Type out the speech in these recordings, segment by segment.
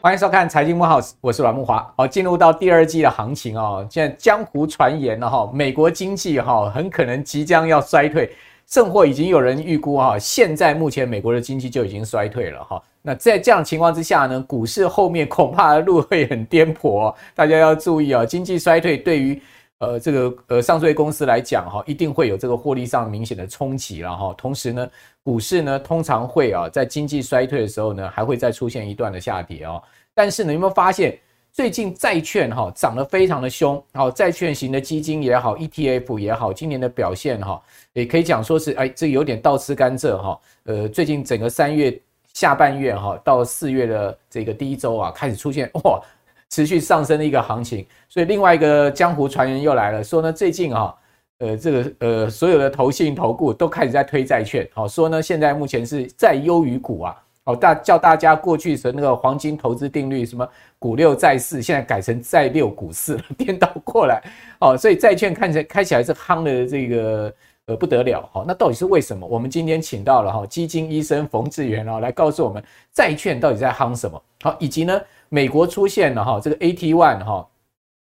欢迎收看《财经慕 House》，我是阮木华。好，进入到第二季的行情哦，现在江湖传言了哈，美国经济哈很可能即将要衰退，甚或已经有人预估哈，现在目前美国的经济就已经衰退了哈。那在这样情况之下呢，股市后面恐怕路会很颠簸，大家要注意啊，经济衰退对于呃这个呃上市公司来讲哈，一定会有这个获利上明显的冲击了哈。同时呢，股市呢通常会啊在经济衰退的时候呢，还会再出现一段的下跌哦。但是呢，有没有发现最近债券哈涨得非常的凶？好，债券型的基金也好，ETF 也好，今年的表现哈，也可以讲说是哎，这有点倒吃甘蔗哈。呃，最近整个三月下半月哈，到四月的这个第一周啊，开始出现哇持续上升的一个行情。所以另外一个江湖传言又来了，说呢最近啊，呃这个呃所有的投信投顾都开始在推债券，好说呢现在目前是债优于股啊。哦，大叫大家过去是那个黄金投资定律，什么股六债四，现在改成债六股四了，颠倒过来。哦，所以债券看起来开起来是夯的这个呃不得了。好，那到底是为什么？我们今天请到了哈基金医生冯志源哦来告诉我们债券到底在夯什么。好，以及呢美国出现了哈这个 AT One 哈，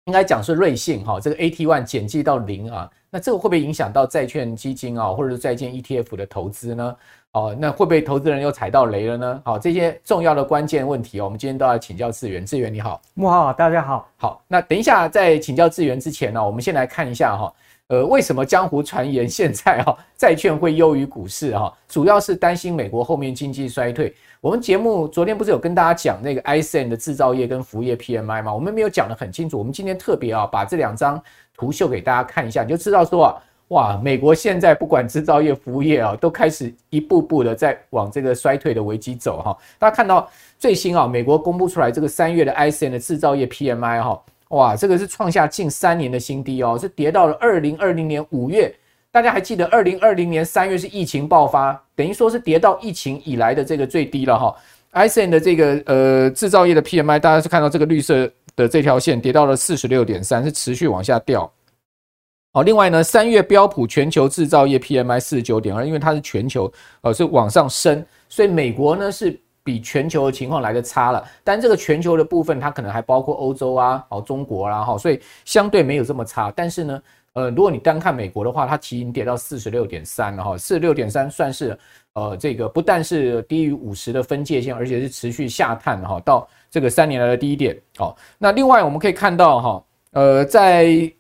应该讲是瑞信哈这个 AT One 减记到零啊，那这个会不会影响到债券基金啊或者是债券 ETF 的投资呢？哦，那会不会投资人又踩到雷了呢？好，这些重要的关键问题哦，我们今天都要请教智源。智源你好，慕驊，大家好。好，那等一下在请教智源之前呢，我们先来看一下哈，呃，为什么江湖传言现在哈债券会优于股市哈？主要是担心美国后面经济衰退。我们节目昨天不是有跟大家讲那个 ISM 的制造业跟服务业 PMI 吗？我们没有讲得很清楚。我们今天特别啊把这两张图秀给大家看一下，你就知道说啊。哇，美国现在不管制造业、服务业啊，都开始一步步的在往这个衰退的危机走哈。大家看到最新啊，美国公布出来这个三月的 ISM 的制造业 PMI 哈，哇，这个是创下近三年的新低哦，是跌到了二零二零年五月。大家还记得二零二零年三月是疫情爆发，等于说是跌到疫情以来的这个最低了哈。ISM 的这个呃制造业的 PMI，大家是看到这个绿色的这条线跌到了四十六点三，是持续往下掉。好，另外呢，三月标普全球制造业 PMI 四十九点二，因为它是全球，呃，是往上升，所以美国呢是比全球的情况来的差了。但这个全球的部分，它可能还包括欧洲啊，哦，中国啦，哈，所以相对没有这么差。但是呢，呃，如果你单看美国的话，它已经跌到四十六点三了哈，四十六点三算是呃这个不但是低于五十的分界线，而且是持续下探哈，到这个三年来的低点。好，那另外我们可以看到哈，呃，在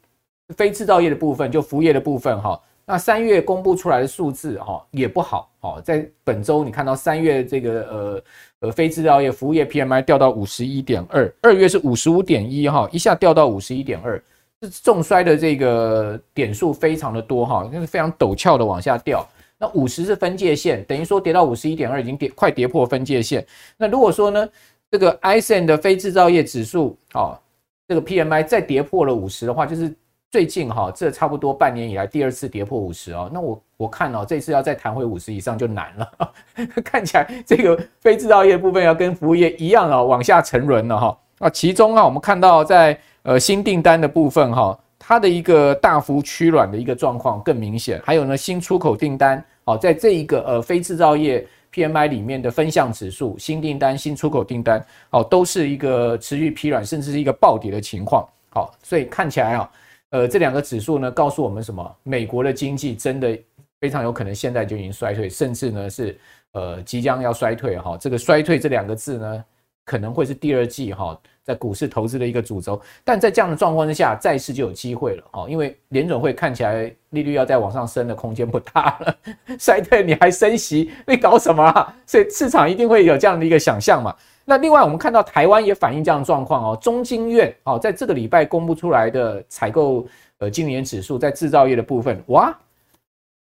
非制造业的部分，就服务业的部分哈，那三月公布出来的数字哈也不好哦，在本周你看到三月这个呃呃非制造业服务业 PMI 掉到五十一点二，二月是五十五点一哈，一下掉到五十一点二，重衰的这个点数非常的多哈，那是非常陡峭的往下掉。那五十是分界线，等于说跌到五十一点二已经跌快跌破分界线。那如果说呢这个 ISM 的非制造业指数啊，这个 PMI 再跌破了五十的话，就是。最近哈，这差不多半年以来第二次跌破五十哦。那我我看哦，这次要再弹回五十以上就难了。看起来这个非制造业部分要跟服务业一样啊，往下沉沦了哈。啊，其中啊，我们看到在呃新订单的部分哈，它的一个大幅趋软的一个状况更明显。还有呢，新出口订单哦，在这一个呃非制造业 PMI 里面的分项指数，新订单、新出口订单哦，都是一个持续疲软，甚至是一个暴跌的情况。好，所以看起来啊。呃，这两个指数呢，告诉我们什么？美国的经济真的非常有可能现在就已经衰退，甚至呢是呃即将要衰退哈。这个衰退这两个字呢，可能会是第二季哈在股市投资的一个主轴。但在这样的状况之下，债市就有机会了哈，因为联准会看起来利率要再往上升的空间不大了，衰退你还升息，你搞什么啊？所以市场一定会有这样的一个想象嘛。那另外，我们看到台湾也反映这样的状况哦。中经院哦，在这个礼拜公布出来的采购呃经理人指数，在制造业的部分，哇，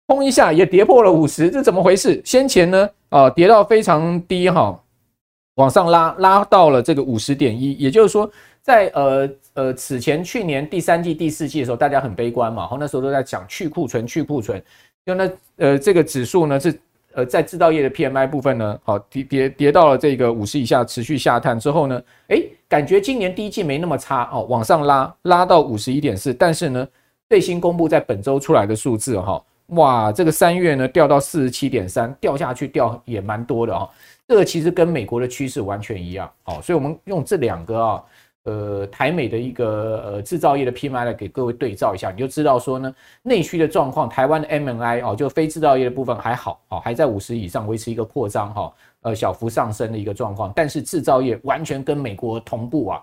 砰一下也跌破了五十，这怎么回事？先前呢，啊，跌到非常低哈，往上拉，拉到了这个五十点一，也就是说，在呃呃此前去年第三季、第四季的时候，大家很悲观嘛，然后那时候都在讲去库存、去库存，就那呃这个指数呢是。呃，在制造业的 PMI 部分呢，好跌跌跌到了这个五十以下，持续下探之后呢，诶，感觉今年第一季没那么差哦，往上拉拉到五十一点四，但是呢，最新公布在本周出来的数字哈，哇，这个三月呢掉到四十七点三，掉下去掉也蛮多的哦。这个其实跟美国的趋势完全一样，哦，所以我们用这两个啊，呃，台美的一个呃制造业的 PMI 来给各位对照一下，你就知道说呢，内需的状况，台湾的 MNI 哦，就非制造业的部分还好，哦，还在五十以上，维持一个扩张哈，呃，小幅上升的一个状况，但是制造业完全跟美国同步啊，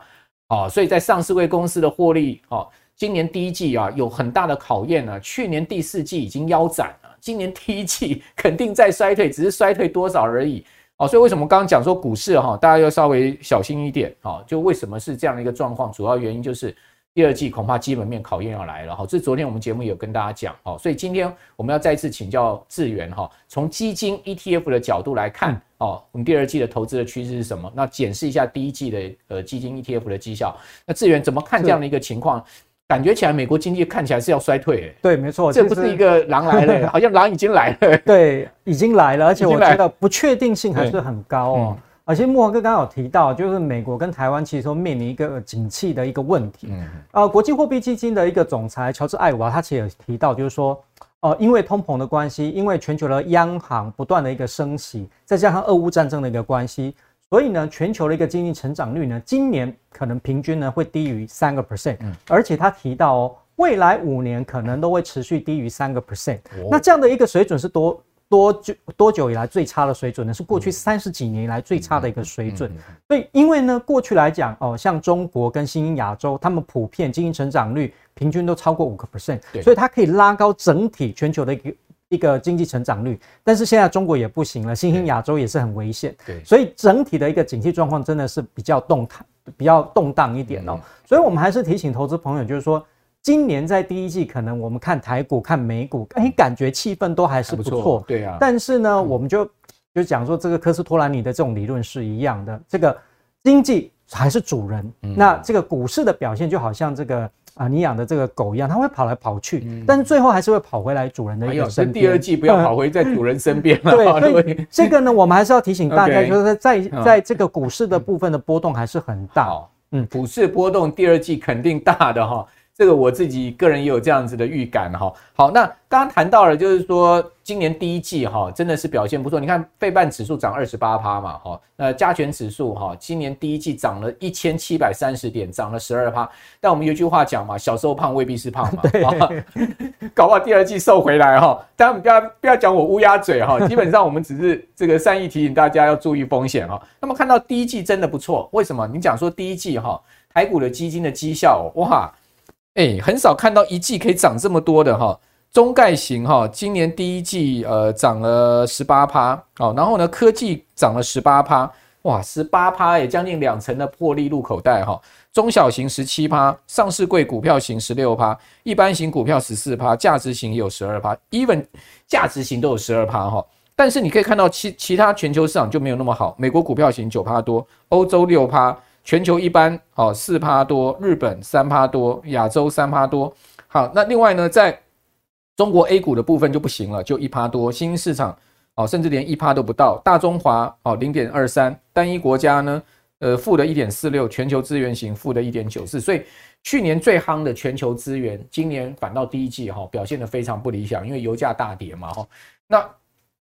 哦，所以在上市柜公司的获利，哦。今年第一季啊，有很大的考验呢。去年第四季已经腰斩了，今年第一季肯定在衰退，只是衰退多少而已。哦，所以为什么刚刚讲说股市哈，大家要稍微小心一点啊？就为什么是这样的一个状况？主要原因就是第二季恐怕基本面考验要来了哈。这昨天我们节目有跟大家讲哦，所以今天我们要再次请教智原哈，从基金 ETF 的角度来看哦，我们第二季的投资的趋势是什么？那检视一下第一季的呃基金 ETF 的绩效。那智原怎么看这样的一个情况？感觉起来，美国经济看起来是要衰退，欸。对，没错，这不是一个狼来了，好像狼已经来了。对，已经来了，而且我觉得不确定性还是很高哦。而且慕驊哥刚刚有提到，就是美国跟台湾其实都面临一个景气的一个问题。嗯。呃，国际货币基金的一个总裁乔治艾娃，他其实有提到，就是说，呃，因为通膨的关系，因为全球的央行不断的一个升息，再加上俄乌战争的一个关系。所以呢，全球的一个经济成长率呢，今年可能平均呢会低于三个 percent，而且他提到哦，未来五年可能都会持续低于三个 percent。那这样的一个水准是多多久多久以来最差的水准呢？是过去三十几年以来最差的一个水准。所以，因为呢，过去来讲哦，像中国跟新兴亚洲，他们普遍经济成长率平均都超过五个 percent，所以它可以拉高整体全球的一个。一个经济成长率，但是现在中国也不行了，新兴亚洲也是很危险，对，所以整体的一个景气状况真的是比较动态、比较动荡一点哦。所以我们还是提醒投资朋友，就是说，今年在第一季，可能我们看台股、看美股，哎，感觉气氛都还是不错，对啊。但是呢，我们就就讲说，这个科斯托兰尼的这种理论是一样的，这个经济还是主人，那这个股市的表现就好像这个。啊，你养的这个狗一样，它会跑来跑去，嗯、但是最后还是会跑回来主人的一个身边。第二季不要跑回在主人身边了。对，所以这个呢，我们还是要提醒大家，就是在在这个股市的部分的波动还是很大。嗯，股市波动第二季肯定大的哈。这个我自己个人也有这样子的预感哈。好，那刚刚谈到了，就是说今年第一季哈，真的是表现不错。你看费半指数涨二十八趴嘛，哈，那加权指数哈，今年第一季涨了一千七百三十点，涨了十二趴。但我们有句话讲嘛，小时候胖未必是胖嘛，对，搞不好第二季瘦回来哈。当然不要不要讲我乌鸦嘴哈，基本上我们只是这个善意提醒大家要注意风险哈。那么看到第一季真的不错，为什么？你讲说第一季哈，台股的基金的绩效哇。哎，很少看到一季可以涨这么多的哈，中概型哈，今年第一季呃涨了十八趴，哦，然后呢科技涨了十八趴，哇，十八趴也将近两成的破利入口袋哈，中小型十七趴，上市柜股票型十六趴，一般型股票十四趴，价值型也有十二趴，even 价值型都有十二趴哈，但是你可以看到其其他全球市场就没有那么好，美国股票型九趴多，欧洲六趴。全球一般好四趴多，日本三趴多，亚洲三趴多。好，那另外呢，在中国 A 股的部分就不行了，就一趴多。新兴市场哦，甚至连一趴都不到。大中华哦零点二三，单一国家呢，呃负的一点四六，全球资源型负的一点九四。所以去年最夯的全球资源，今年反倒第一季哈表现得非常不理想，因为油价大跌嘛哈。那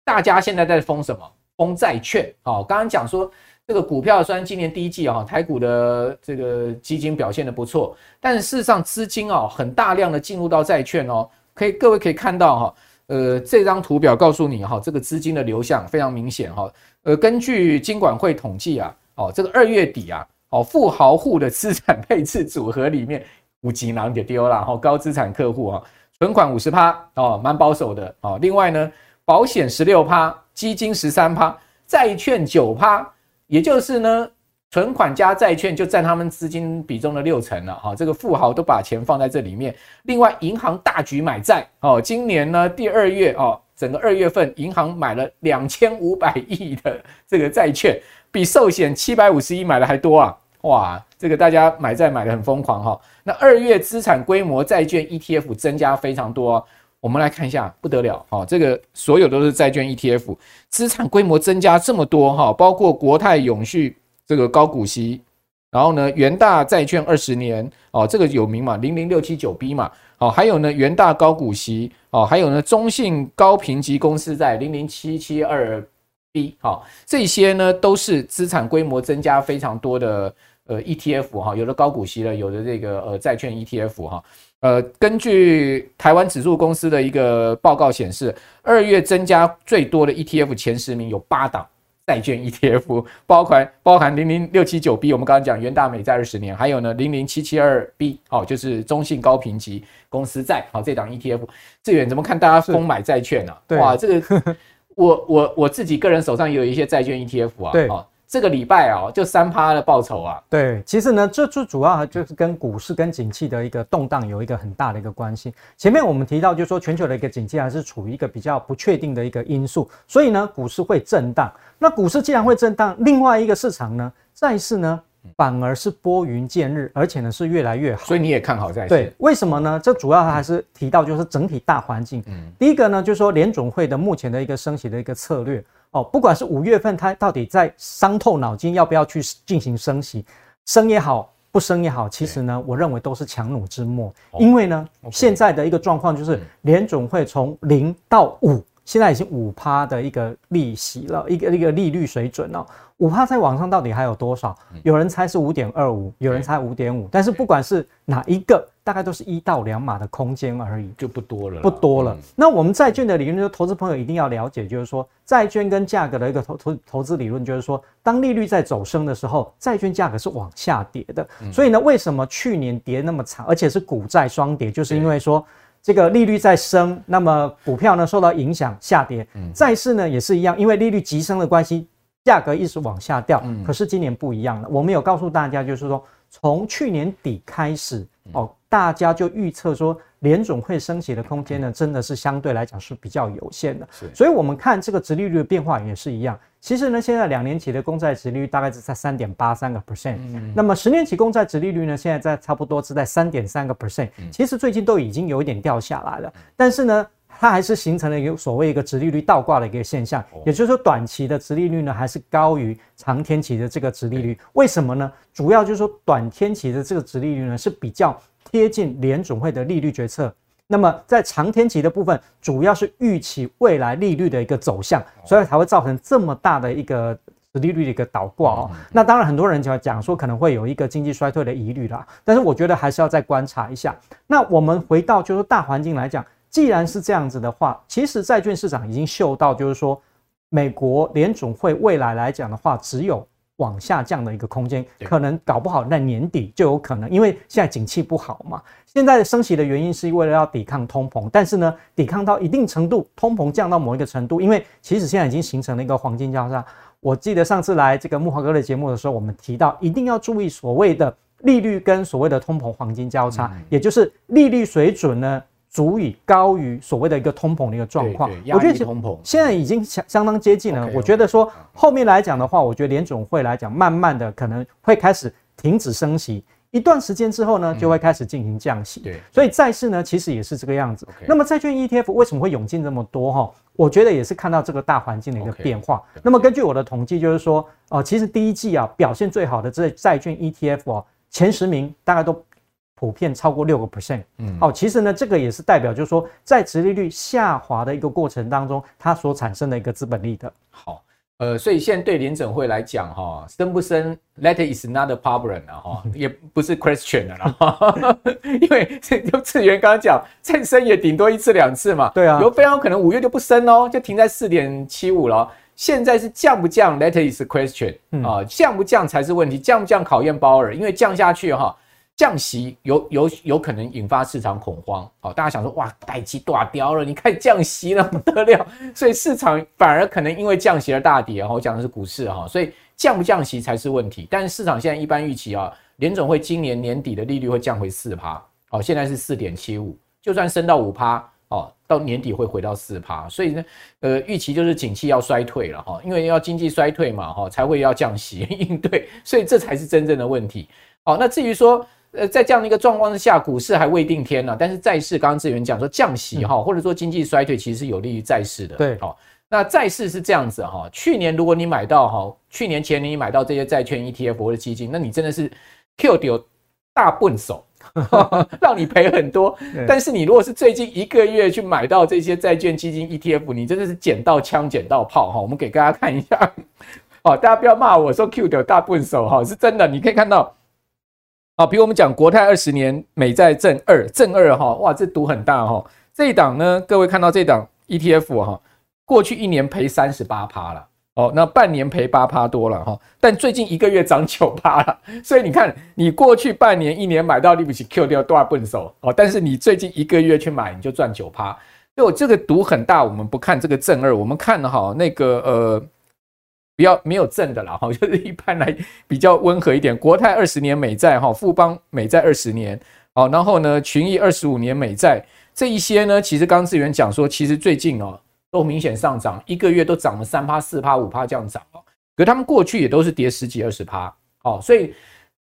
大家现在在封什么？封债券。好，刚刚讲说。这个股票虽然今年第一季啊，台股的这个基金表现的不错，但事实上资金啊很大量的进入到债券哦，可以各位可以看到哈，呃这张图表告诉你哈，这个资金的流向非常明显哈，呃根据金管会统计啊，哦这个二月底啊，哦富豪户的资产配置组合里面五级囊就丢了哈，高资产客户啊，存款五十趴哦，蛮保守的哦，另外呢保险十六趴，基金十三趴，债券九趴。也就是呢，存款加债券就占他们资金比重的六成了哈。这个富豪都把钱放在这里面。另外，银行大举买债哦。今年呢，第二月哦，整个二月份，银行买了两千五百亿的这个债券，比寿险七百五十亿买的还多啊！哇，这个大家买债买的很疯狂哈。那二月资产规模债券 ETF 增加非常多。我们来看一下，不得了哈！这个所有都是债券 ETF，资产规模增加这么多哈，包括国泰永续这个高股息然后呢，元大债券二十年哦，这个有名嘛，零零六七九 B 嘛，哦，还有呢，元大高股息哦，还有呢，中信高评级公司债零零七七二 B 好，这些呢都是资产规模增加非常多的呃 ETF 哈，有的高股息了，有的这个呃债券 ETF 哈，呃，根据台湾指数公司的一个报告显示，二月增加最多的 ETF 前十名有八档。债券 ETF 包含包含零零六七九 B，我们刚刚讲元大美债二十年，还有呢零零七七二 B，好，就是中信高评级公司债，好，这档 ETF。志远怎么看？大家疯买债券啊？哇，这个我我我自己个人手上也有一些债券 ETF 啊，对。这个礼拜哦，就三趴的报酬啊。对，其实呢，这最主要就是跟股市跟景气的一个动荡有一个很大的一个关系。前面我们提到，就是说全球的一个景气还是处于一个比较不确定的一个因素，所以呢，股市会震荡。那股市既然会震荡，另外一个市场呢，债市呢，反而是拨云见日，而且呢是越来越好。所以你也看好债市？对，为什么呢？这主要还是提到就是整体大环境。嗯，第一个呢，就是说联总会的目前的一个升息的一个策略。哦，不管是五月份，它到底在伤透脑筋要不要去进行升息，升也好，不升也好，其实呢，我认为都是强弩之末。因为呢，现在的一个状况就是联总会从零到五，现在已经五趴的一个利息了，一个一个利率水准了。五趴在网上到底还有多少？有人猜是五点二五，有人猜五点五，但是不管是哪一个，大概都是一到两码的空间而已，就不多了，不多了。那我们债券的理论，就是投资朋友一定要了解，就是说债券跟价格的一个投投投资理论，就是说当利率在走升的时候，债券价格是往下跌的。所以呢，为什么去年跌那么惨，而且是股债双跌，就是因为说这个利率在升，那么股票呢受到影响下跌，债市呢也是一样，因为利率急升的关系。价格一直往下掉，可是今年不一样了。我们有告诉大家，就是说从去年底开始哦，大家就预测说联总会升息的空间呢，真的是相对来讲是比较有限的。所以我们看这个殖利率的变化也是一样。其实呢，现在两年期的公债殖利率大概是在三点八三个 percent，那么十年期公债殖利率呢，现在在差不多是在三点三个 percent。其实最近都已经有一点掉下来了，但是呢。它还是形成了一个所谓一个殖利率倒挂的一个现象，也就是说短期的殖利率呢还是高于长天期的这个殖利率。为什么呢？主要就是说短天期的这个殖利率呢是比较贴近联准会的利率决策，那么在长天期的部分主要是预期未来利率的一个走向，所以才会造成这么大的一个利率的一个倒挂哦。那当然很多人就讲说可能会有一个经济衰退的疑虑啦，但是我觉得还是要再观察一下。那我们回到就是大环境来讲。既然是这样子的话，其实债券市场已经嗅到，就是说，美国联总会未来来讲的话，只有往下降的一个空间，可能搞不好在年底就有可能，因为现在景气不好嘛。现在的升息的原因是为了要抵抗通膨，但是呢，抵抗到一定程度，通膨降到某一个程度，因为其实现在已经形成了一个黄金交叉。我记得上次来这个木华哥的节目的时候，我们提到一定要注意所谓的利率跟所谓的通膨黄金交叉，也就是利率水准呢。足以高于所谓的一个通膨的一个状况，我觉得通膨现在已经相相当接近了。我觉得说后面来讲的话，我觉得联总会来讲，慢慢的可能会开始停止升息，一段时间之后呢，就会开始进行降息。对，所以债市呢，其实也是这个样子。那么债券 ETF 为什么会涌进这么多？哈，我觉得也是看到这个大环境的一个变化。那么根据我的统计，就是说，哦，其实第一季啊表现最好的这债券 ETF 哦，前十名大概都。普遍超过六个 percent，嗯，好，其实呢，这个也是代表，就是说，在殖利率下滑的一个过程当中，它所产生的一个资本利的。好，呃，所以现在对联准会来讲，哈，升不升，that is not a problem 了，哈，也不是 question 了啦，因为就志源刚刚讲，再升也顶多一次两次嘛，对啊，有非常有可能五月就不升哦，就停在四点七五了。现在是降不降，that is a question 啊，降不降才是问题，降不降考验鲍尔，因为降下去哈。降息有有有可能引发市场恐慌，好，大家想说哇，代志大掉了，你看降息了不得了，所以市场反而可能因为降息而大跌。我讲的是股市哈，所以降不降息才是问题。但是市场现在一般预期啊，联总会今年年底的利率会降回四趴，哦，现在是四点七五，就算升到五趴，哦，到年底会回到四趴，所以呢，呃，预期就是景气要衰退了哈，因为要经济衰退嘛，哈，才会要降息应对，所以这才是真正的问题。好，那至于说。呃，在这样的一个状况之下，股市还未定天呢、啊。但是债市刚刚志远讲说降息哈，或者说经济衰退，其实是有利于债市的。对，好，那债市是这样子哈，去年如果你买到哈，去年前年你买到这些债券 ETF 或者基金，那你真的是 Q 掉大笨手，让你赔很多。但是你如果是最近一个月去买到这些债券基金 ETF，你真的是捡到枪捡到炮哈。我们给大家看一下，哦大家不要骂我说 Q 掉大笨手哈，是真的。你可以看到，啊，比如我们讲国泰二十年美债正二正二哈，哇，这赌很大哈。这一档呢，各位看到这档 ETF 哈。过去一年赔三十八趴了，哦，那半年赔八趴多了哈，但最近一个月涨九趴了，所以你看，你过去半年一年买到利不起 Q 掉多少笨手哦，但是你最近一个月去买你就赚九趴，所以我这个赌很大，我们不看这个正二，我们看哈那个呃，比较没有正的啦哈，就是一般来比较温和一点，国泰二十年美债哈，富邦美债二十年，好，然后呢群益二十五年美债这一些呢，其实刚志远讲说，其实最近哦。都明显上涨，一个月都涨了三趴、四趴、五趴这样涨哦。可他们过去也都是跌十几、二十趴哦，所以。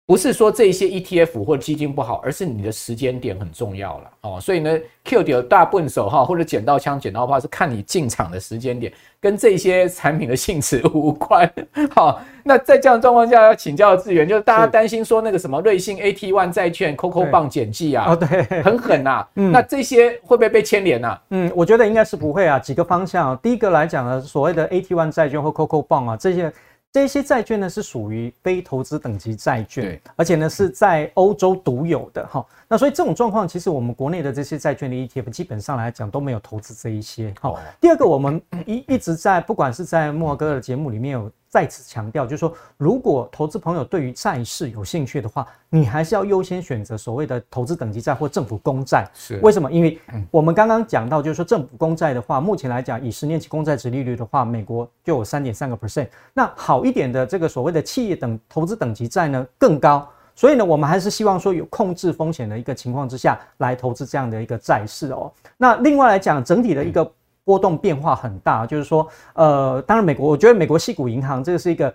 不是说这些 ETF 或基金不好，而是你的时间点很重要了哦。所以呢，Q 点大笨手哈，或者捡到枪捡到炮，是看你进场的时间点，跟这些产品的性质无关。好，那在这样的状况下，要请教智元，就是大家担心说那个什么瑞信 AT1 债券 COCO 棒减记啊，哦对，很狠呐、啊。嗯，那这些会不会被牵连呢？嗯，我觉得应该是不会啊。几个方向，第一个来讲呢，所谓的 AT1 债券或 COCO 棒啊，这些。这些债券呢是属于非投资等级债券，而且呢是在欧洲独有的哈。那所以这种状况，其实我们国内的这些债券的 ETF 基本上来讲都没有投资这一些。好，第二个我们一一直在不管是在慕驊哥的节目里面有。再次强调，就是说，如果投资朋友对于债市有兴趣的话，你还是要优先选择所谓的投资等级债或政府公债。是为什么？因为我们刚刚讲到，就是说政府公债的话，目前来讲，以十年期公债值利率的话，美国就有三点三个 percent。那好一点的这个所谓的企业等投资等级债呢更高。所以呢，我们还是希望说有控制风险的一个情况之下来投资这样的一个债市哦。那另外来讲，整体的一个。波动变化很大，就是说，呃，当然，美国，我觉得美国矽谷银行这个是一个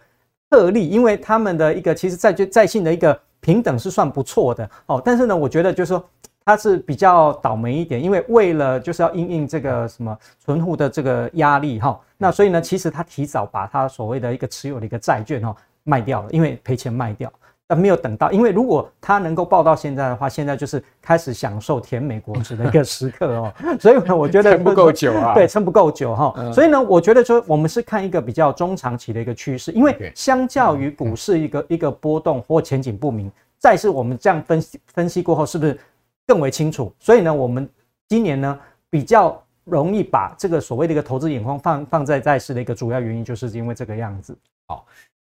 特例，因为他们的一个其实债券债信的一个平等是算不错的哦。但是呢，我觉得就是说，它是比较倒霉一点，因为为了就是要因应这个什么存户的这个压力哈，那所以呢，其实他提早把他所谓的一个持有的一个债券哈卖掉了，因为赔钱卖掉。没有等到，因为如果他能够抱到现在的话，现在就是开始享受甜美果汁的一个 时刻哦。所以呢，我觉得撑不够久啊。对，撑不够久哈。所以呢，我觉得说我们是看一个比较中长期的一个趋势，因为相较于股市一个一个波动或前景不明，债市我们这样分析分析过后，是不是更为清楚？所以呢，我们今年呢比较容易把这个所谓的一个投资眼光放放在债市的一个主要原因，就是因为这个样子。好。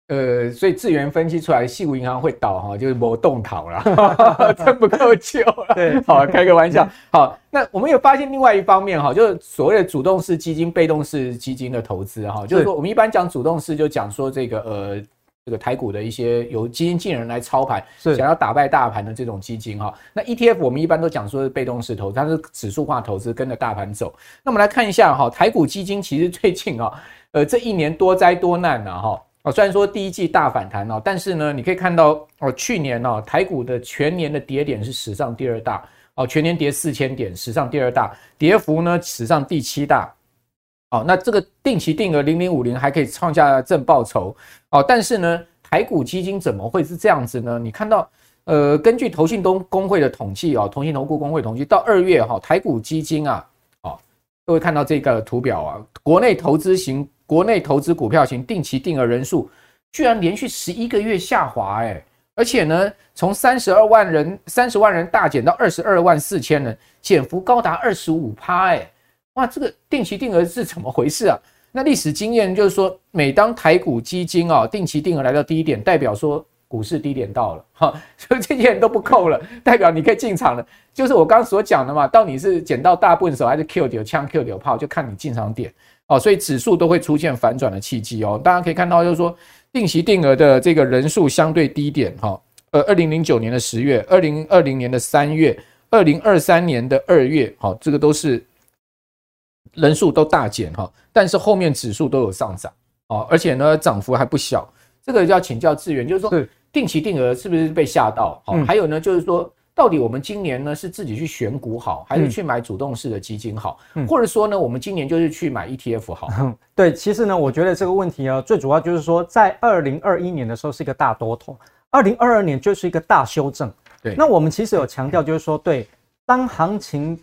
呃，所以智源分析出来，矽谷银行会倒哈，就是没动逃了，撑不够久了。对，好，开个玩笑。好，那我们有发现另外一方面哈，就是所谓的主动式基金、被动式基金的投资哈，就是说我们一般讲主动式，就讲说这个呃，这个台股的一些由基金经理人来操盘，想要打败大盘的这种基金哈。那 ETF 我们一般都讲说是被动式投资，它是指数化投资，跟着大盘走。那我们来看一下哈，台股基金其实最近啊，呃，这一年多灾多难呐哈。哦，虽然说第一季大反弹哦，但是呢，你可以看到哦，去年哦，台股的全年的跌点是史上第二大哦，全年跌四千点，史上第二大，跌幅呢史上第七大。哦，那这个定期定额零零五零还可以创下正报酬哦，但是呢，台股基金怎么会是这样子呢？你看到呃，根据投信东公会的统计哦，投信投顾公会统计，到二月哈，台股基金啊，哦，各位看到这个图表啊，国内投资型。国内投资股票型定期定额人数居然连续十一个月下滑，哎，而且呢，从三十二万人、三十万人大减到二十二万四千人，减幅高达二十五趴，哎，哇，这个定期定额是怎么回事啊？那历史经验就是说，每当台股基金啊定期定额来到低点，代表说股市低点到了，哈，所以这些人都不扣了，代表你可以进场了。就是我刚刚所讲的嘛，到底是捡到大笨手还是 Q 掉枪 Q 掉炮，就看你进场点。哦，所以指数都会出现反转的契机哦。大家可以看到，就是说定期定额的这个人数相对低点哈。呃，二零零九年的十月，二零二零年的三月，二零二三年的二月，好，这个都是人数都大减哈。但是后面指数都有上涨哦，而且呢涨幅还不小。这个要请教志远，就是说定期定额是不是被吓到？好，还有呢就是说到底我们今年呢是自己去选股好，还是去买主动式的基金好？嗯、或者说呢，我们今年就是去买 ETF 好？嗯、对，其实呢，我觉得这个问题啊，最主要就是说，在二零二一年的时候是一个大多头，二零二二年就是一个大修正。对，那我们其实有强调，就是说，对，当行情。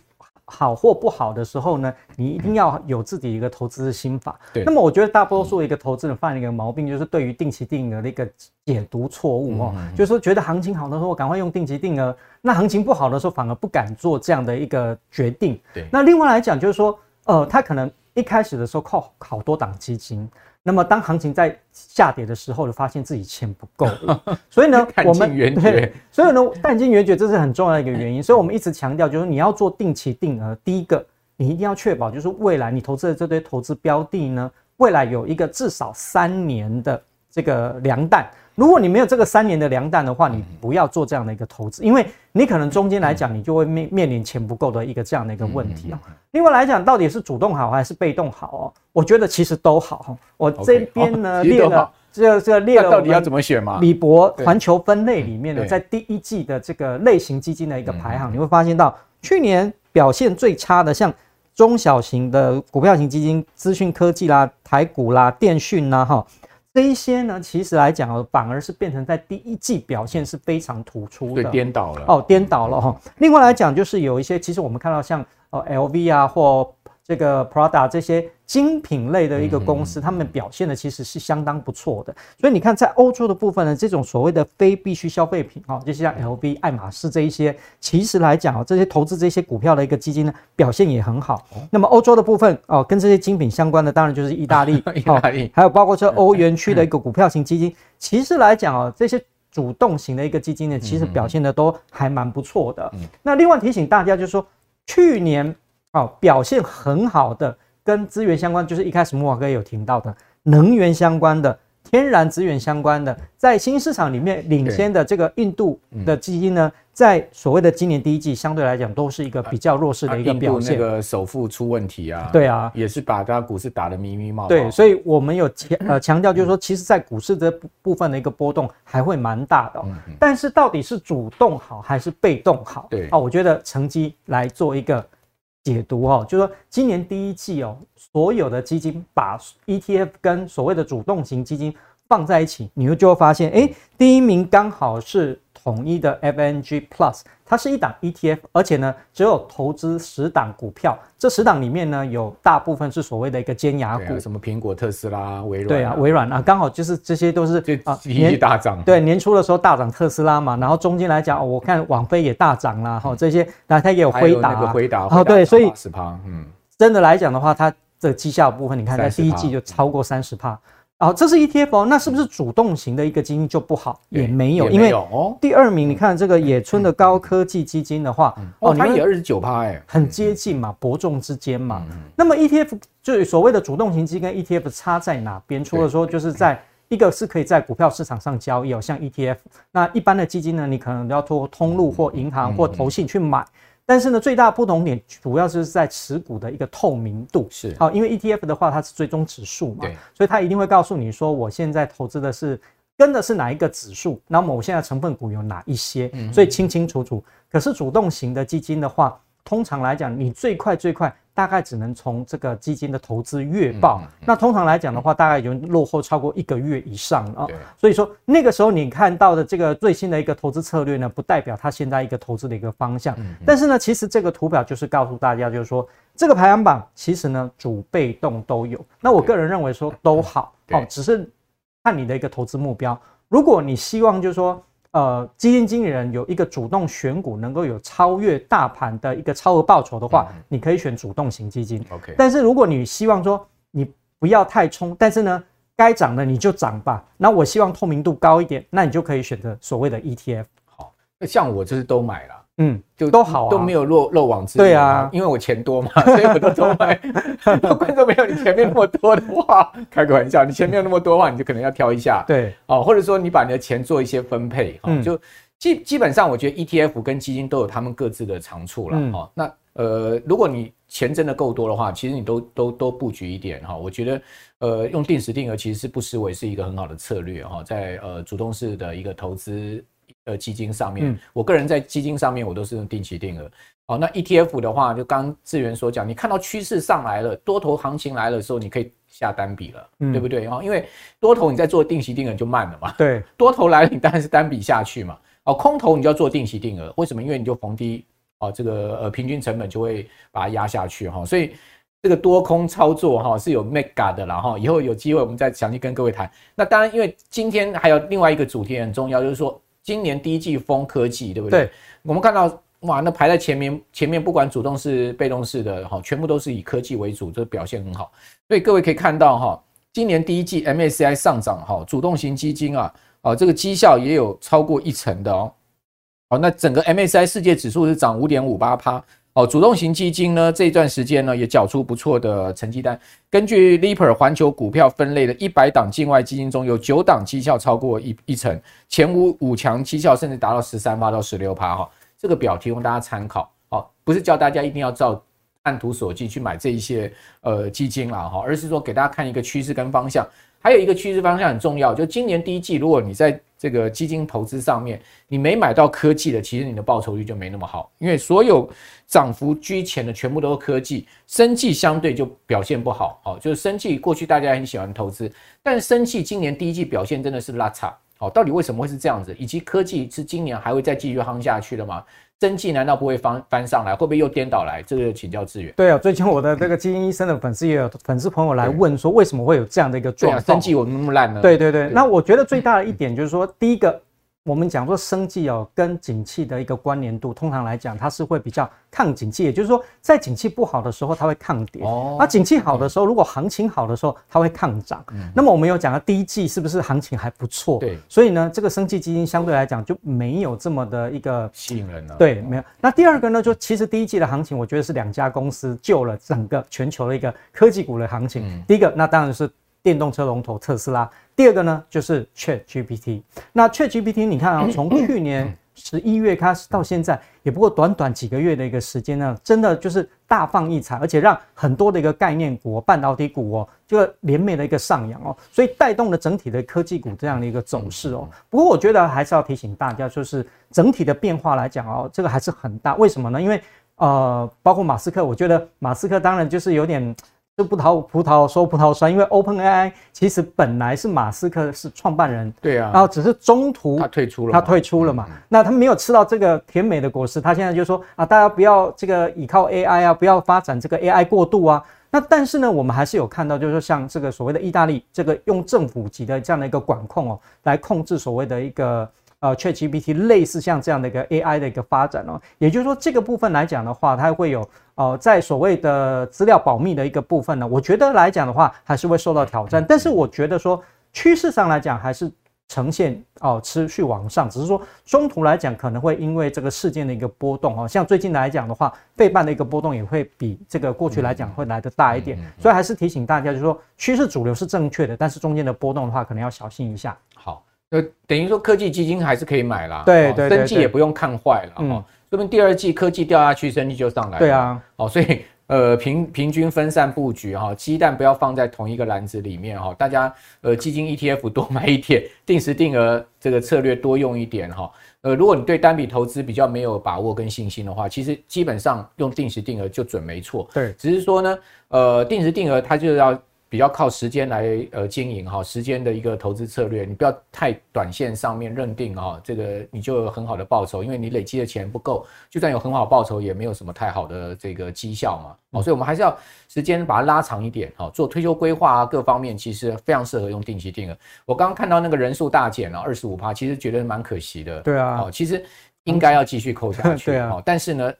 好或不好的时候呢，你一定要有自己一个投资的心法。对，那么我觉得大多数一个投资人犯了一个毛病，就是对于定期定额的一个解读错误哦，就是说觉得行情好的时候我赶快用定期定额，那行情不好的时候反而不敢做这样的一个决定。对，那另外来讲就是说，呃，他可能一开始的时候靠好多档基金。那么当行情在下跌的时候，就发现自己钱不够了，所以呢，我们对，所以呢，弹尽援绝，这是很重要的一个原因。所以我们一直强调，就是你要做定期定额，第一个，你一定要确保，就是未来你投资的这堆投资标的呢，未来有一个至少三年的这个粮弹。如果你没有这个三年的粮弹的话，你不要做这样的一个投资，因为你可能中间来讲，你就会面面临钱不够的一个这样的一个问题啊。另外来讲，到底是主动好还是被动好哦？我觉得其实都好。我这边呢列了这个这个列了，到底要怎么选嘛？李博环球分类里面呢，在第一季的这个类型基金的一个排行，你会发现到去年表现最差的，像中小型的股票型基金、资讯科技啦、台股啦、电讯啦，哈。这一些呢，其实来讲哦，反而是变成在第一季表现是非常突出的，对，颠倒了哦，颠倒了哈。另外来讲，就是有一些，其实我们看到像呃 LV 啊或。这个 Prada 这些精品类的一个公司，他们表现的其实是相当不错的。所以你看，在欧洲的部分呢，这种所谓的非必需消费品啊，就像 LV、爱马仕这一些，其实来讲啊，这些投资这些股票的一个基金呢，表现也很好。那么欧洲的部分哦，跟这些精品相关的，当然就是意大利，意大利，还有包括说欧元区的 一个股票型基金，其实来讲啊，这些主动型的一个基金呢，其实表现的都还蛮不错的。那另外提醒大家，就是说去年。哦，表现很好的，跟资源相关，就是一开始木华哥有提到的能源相关的、天然资源相关的，在新市场里面领先的这个印度的基金呢，在所谓的今年第一季，相对来讲都是一个比较弱势的一个表现。那个首富出问题啊，对啊，也是把大家股市打得迷迷茫茫。对，所以我们有强呃强调，就是说，其实在股市这部分的一个波动还会蛮大的。但是到底是主动好还是被动好？对啊，我觉得成绩来做一个。解读哦，就说今年第一季哦，所有的基金把 ETF 跟所谓的主动型基金放在一起，你会就会发现，哎，第一名刚好是统一的 FNG Plus，它是一档 ETF，而且呢，只有投资十档股票，这十档里面呢，有大部分是所谓的一个尖牙股，什么苹果、特斯拉、微软，对啊，微软啊，刚好就是这些都是啊，年大涨，对，年初的时候大涨特斯拉嘛，然后中间来讲，我看网飞也大涨啦，哈，这些，那它也有辉达，辉达，哦，对，所以十趴，嗯，真的来讲的话，它的绩效部分，你看在第一季就超过三十趴。好，这是 ETF 哦，那是不是主动型的一个基金就不好？也没有，因为第二名，你看这个野村的高科技基金的话，哦，它也二十九趴，哎，很接近嘛，伯仲之间嘛。那么 ETF 就所谓的主动型基金跟 ETF 差在哪边？除了说就是在一个是可以在股票市场上交易哦，像 ETF，那一般的基金呢，你可能要通过通路或银行或投信去买。但是呢，最大不同点主要是在持股的一个透明度。是好，因为 ETF 的话，它是追踪指数嘛，对，所以它一定会告诉你说，我现在投资的是跟的是哪一个指数，那么我现在成分股有哪一些，所以清清楚楚。可是主动型的基金的话，通常来讲，你最快最快。大概只能从这个基金的投资月报，嗯嗯嗯、那通常来讲的话，大概已经落后超过一个月以上了啊。对所以说那个时候你看到的这个最新的一个投资策略呢，不代表它现在一个投资的一个方向。但是呢，其实这个图表就是告诉大家，就是说这个排行榜其实呢主被动都有。那我个人认为说都好哦，只是看你的一个投资目标。如果你希望就是说。呃，基金经理人有一个主动选股，能够有超越大盘的一个超额报酬的话，嗯、你可以选主动型基金。OK，但是如果你希望说你不要太冲，但是呢，该涨的你就涨吧。那我希望透明度高一点，那你就可以选择所谓的 ETF。好，那像我就是都买了。嗯，就都好，啊都没有漏漏网之鱼。对啊，因为我钱多嘛，所以我都都买。观众没有你前面那么多的话，开个玩笑，你前面有那么多的话，你就可能要挑一下。对，哦，或者说你把你的钱做一些分配，就基基本上，我觉得 ETF 跟基金都有他们各自的长处了。哦，那呃，如果你钱真的够多的话，其实你都都都布局一点哈。我觉得呃，用定时定额其实是不失为是一个很好的策略哈，在呃主动式的一个投资。呃基金上面。我个人在基金上面我都是用定期定额。好，那 ETF 的话，就刚志源所讲，你看到趋势上来了，多头行情来的时候，你可以下单笔了，对不对？因为多头你在做定期定额就慢了嘛。对，多头来了，你当然是单笔下去嘛。哦，空头你就要做定期定额，为什么？因为你就逢低哦，这个呃平均成本就会把它压下去哈。所以这个多空操作哈是有 mega 的啦哈。以后有机会我们再详细跟各位谈。那当然，因为今天还有另外一个主题很重要，就是说今年第一季封科技，对不对？对。我们看到。哇，那排在前面，前面不管主动式、被动式的哈，全部都是以科技为主，这表现很好。所以各位可以看到哈，今年第一季 MSCI 上涨哈，主动型基金啊，啊这个绩效也有超过一成的哦。好，那整个 MSCI 世界指数是涨五点五八趴哦，主动型基金呢这一段时间呢也缴出不错的成绩单。根据 Lipper 环球股票分类的一百档境外基金中有九档绩效超过一一成，前五五强绩效甚至达到十三趴到十六趴哈。这个表提供大家参考，好，不是叫大家一定要照按图索骥去买这一些呃基金啦，哈，而是说给大家看一个趋势跟方向。还有一个趋势方向很重要，就今年第一季，如果你在这个基金投资上面你没买到科技的，其实你的报酬率就没那么好，因为所有涨幅居前的全部都是科技，生技相对就表现不好，哦，就是生技过去大家很喜欢投资，但生技今年第一季表现真的是拉差。哦，到底为什么会是这样子？以及科技是今年还会再继续夯下去的吗？生技难道不会翻翻上来？会不会又颠倒来？这个请教志远。对啊，最近我的这个基因医生的粉丝也有粉丝朋友来问说，为什么会有这样的一个状况？生技我那么烂呢？对对对，那我觉得最大的一点就是说，第一个。我们讲说生计哦，跟景气的一个关联度，通常来讲它是会比较抗景气，也就是说在景气不好的时候它会抗跌，哦，那景气好的时候，如果行情好的时候它会抗涨。嗯，那么我们有讲到第一季是不是行情还不错？对，所以呢，这个生技基金相对来讲就没有这么的一个吸引人了。对，没有。那第二个呢，就其实第一季的行情，我觉得是两家公司救了整个全球的一个科技股的行情。嗯，第一个那当然是。电动车龙头特斯拉，第二个呢就是 ChatGPT。那 ChatGPT，你看啊，从去年十一月开始到现在，也不过短短几个月的一个时间呢，真的就是大放异彩，而且让很多的一个概念股、半导体股哦，这个连袂的一个上扬哦，所以带动了整体的科技股这样的一个走势哦。不过我觉得还是要提醒大家，就是整体的变化来讲哦，这个还是很大。为什么呢？因为呃，包括马斯克，我觉得马斯克当然就是有点。就不讨葡萄说葡萄酸，因为 OpenAI 其实本来是马斯克是创办人，对啊，然后只是中途他退出了，他退出了嘛。嗯、那他没有吃到这个甜美的果实，他现在就说啊，大家不要这个依靠 AI 啊，不要发展这个 AI 过度啊。那但是呢，我们还是有看到，就是说像这个所谓的意大利这个用政府级的这样的一个管控哦，来控制所谓的一个。呃，ChatGPT 类似像这样的一个 AI 的一个发展哦，也就是说这个部分来讲的话，它会有呃，在所谓的资料保密的一个部分呢，我觉得来讲的话还是会受到挑战。但是我觉得说趋势上来讲还是呈现哦持续往上，只是说中途来讲可能会因为这个事件的一个波动哦，像最近来讲的话，费半的一个波动也会比这个过去来讲会来得大一点，所以还是提醒大家，就是说趋势主流是正确的，但是中间的波动的话，可能要小心一下。好。呃，等于说科技基金还是可以买啦，对对，生技也不用看坏了，哦，说不定第二季科技掉下去，生技就上来了，对啊，哦，所以呃平平均分散布局哈，鸡蛋不要放在同一个篮子里面哈，大家呃基金 ETF 多买一点，定时定额这个策略多用一点哈，呃，如果你对单笔投资比较没有把握跟信心的话，其实基本上用定时定额就准没错，对，只是说呢，呃，定时定额它就要。比较靠时间来呃经营哈，时间的一个投资策略，你不要太短线上面认定啊，这个你就有很好的报酬，因为你累积的钱不够，就算有很好报酬，也没有什么太好的这个绩效嘛。哦，所以我们还是要时间把它拉长一点，哈，做退休规划啊，各方面其实非常适合用定期定额。我刚刚看到那个人数大减了二十五趴，其实觉得蛮可惜的。对啊，哦，其实应该要继续扣下去。对啊，但是呢。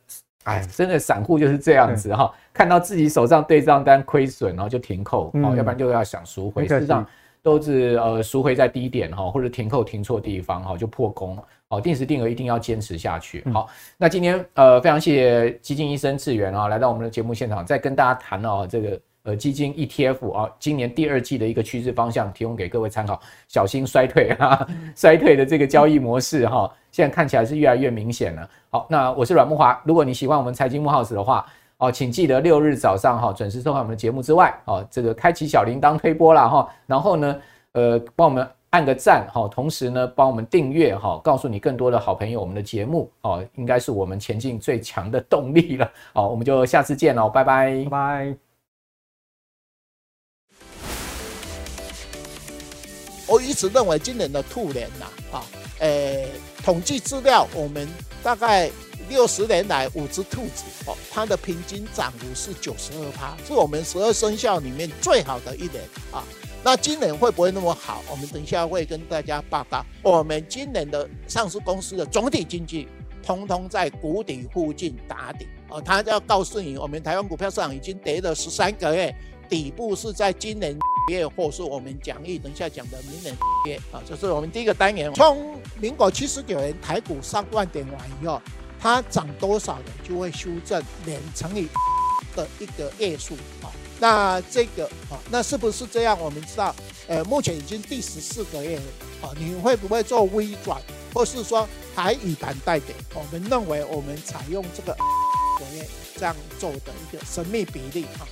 哎，真的散户就是这样子哈，看到自己手上对账单亏损，然后就停扣，哦，要不然就要想赎回，事实上都是呃赎回在低点哈，或者停扣停错地方哈，就破功。好，定时定额一定要坚持下去。好，那今天呃非常谢谢基金医生智元啊，来到我们的节目现场，再跟大家谈哦这个。呃，基金 ETF 啊，今年第二季的一个趋势方向提供给各位参考，小心衰退哈，衰退的这个交易模式哈，现在看起来是越来越明显了。好，那我是阮木华，如果你喜欢我们财经木 House 的话，哦，请记得六日早上哈准时收看我们的节目之外，哦，这个开启小铃铛推播啦哈，然后呢，呃，帮我们按个赞哈，同时呢帮我们订阅哈，告诉你更多的好朋友我们的节目哦，应该是我们前进最强的动力了。好，我们就下次见喽，拜拜，拜拜。我一直认为今年的兔年呐，啊，诶，统计资料，我们大概六十年来五只兔子哦，它的平均涨幅是九十二趴，是我们十二生肖里面最好的一年啊。那今年会不会那么好？我们等一下会跟大家报告。我们今年的上市公司的总体经济，通通在谷底附近打底哦。他要告诉你，我们台湾股票市场已经跌了十三个月，底部是在今年。月或是我们讲义等一下讲的明年月啊，这是我们第一个单元。从民国七十九年台股上万点完以后，它涨多少呢？就会修正两乘以的一个月数啊。那这个啊，那是不是这样？我们知道，呃，目前已经第十四个月了啊。你会不会做微转，或是说还以盘带点？我们认为我们采用这个个 月这样做的一个神秘比例啊。